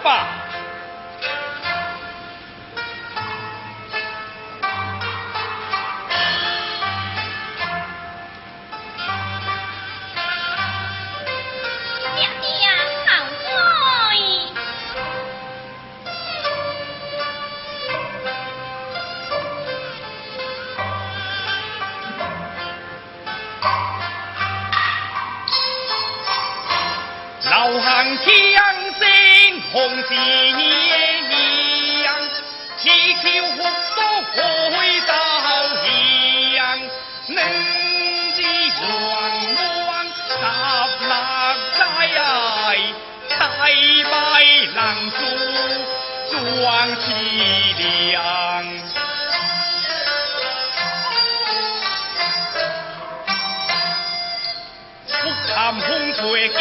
Opa! 朝复回到人，宁知黄冠十六载，大败能助壮志扬，福堪风吹江。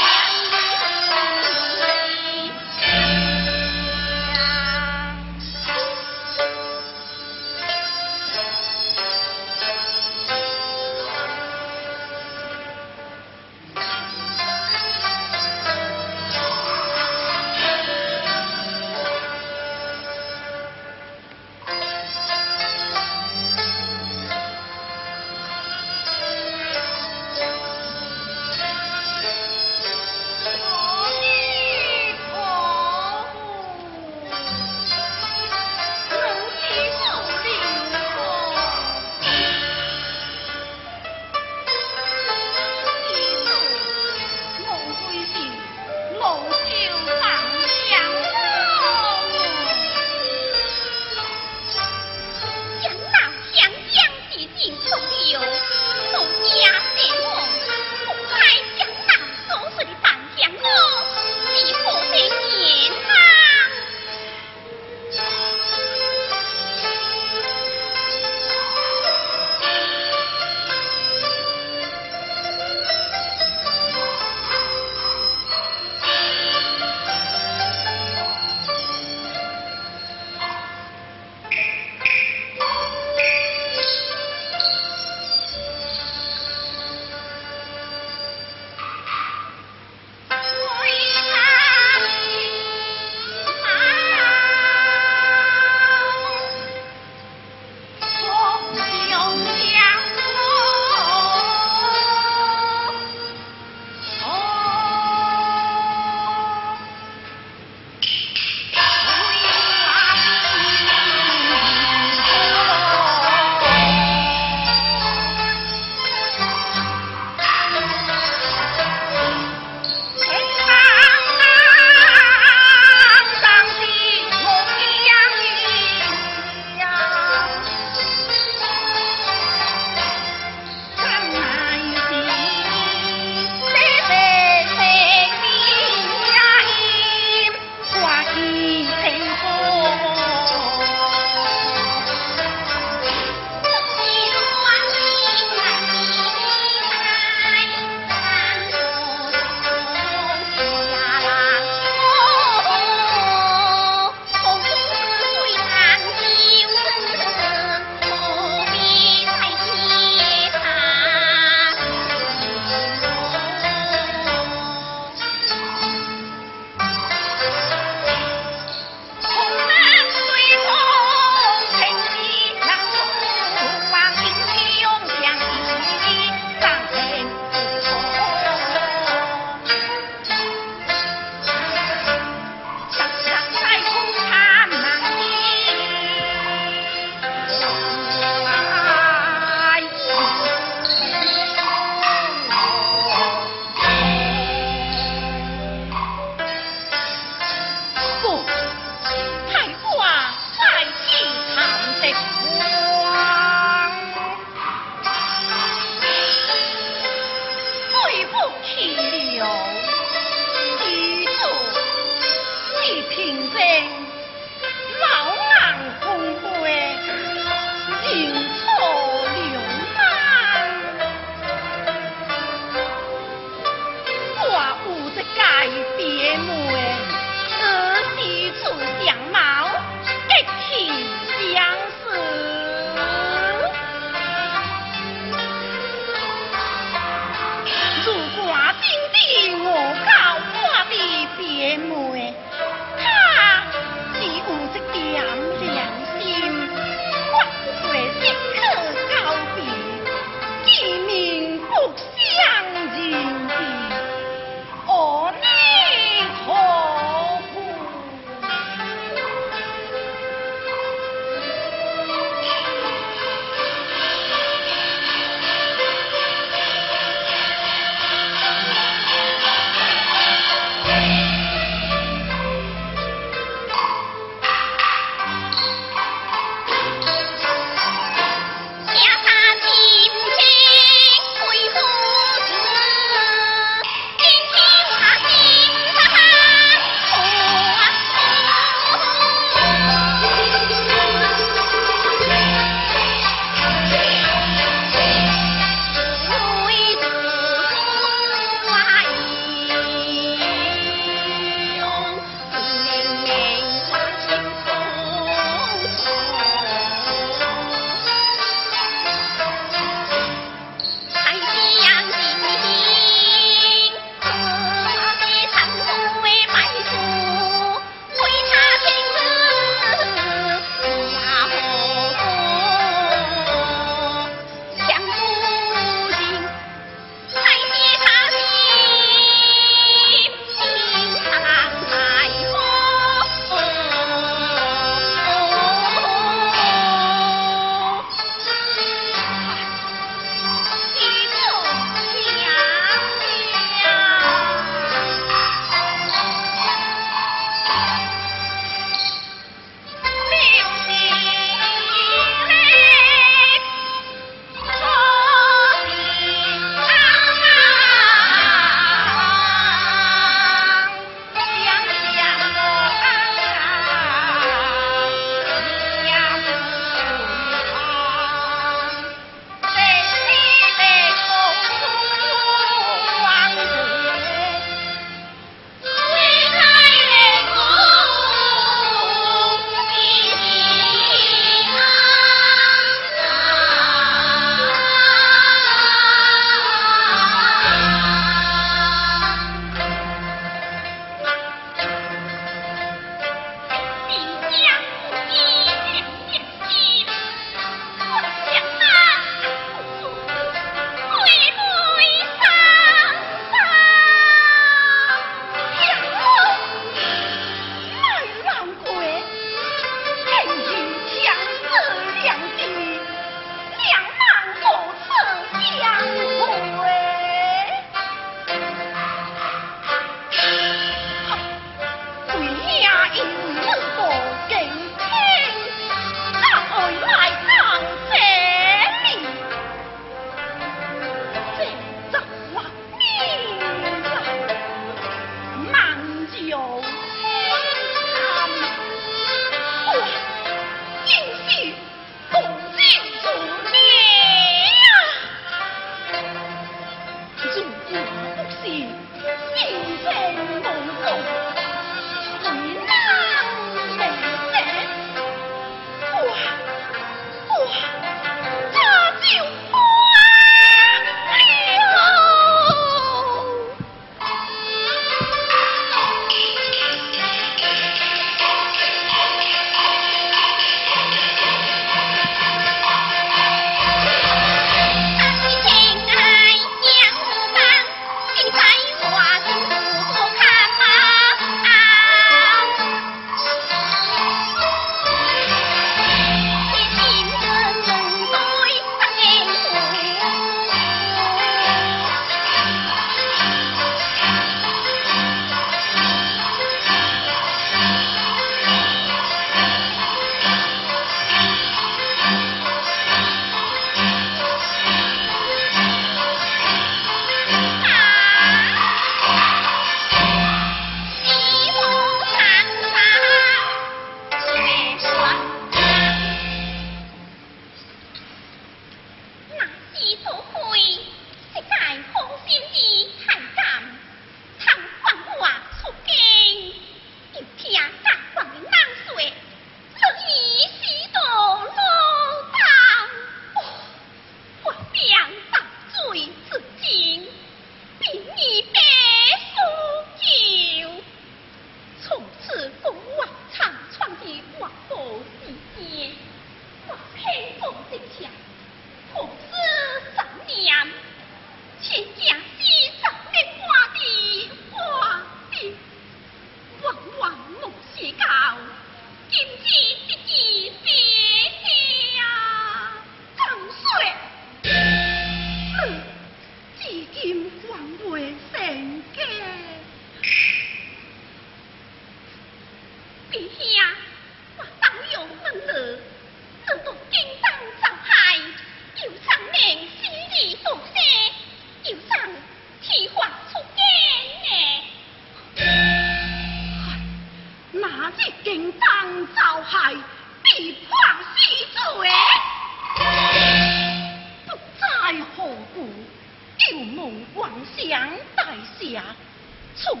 什么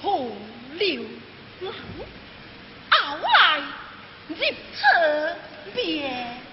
空难红难，只爱你答应，我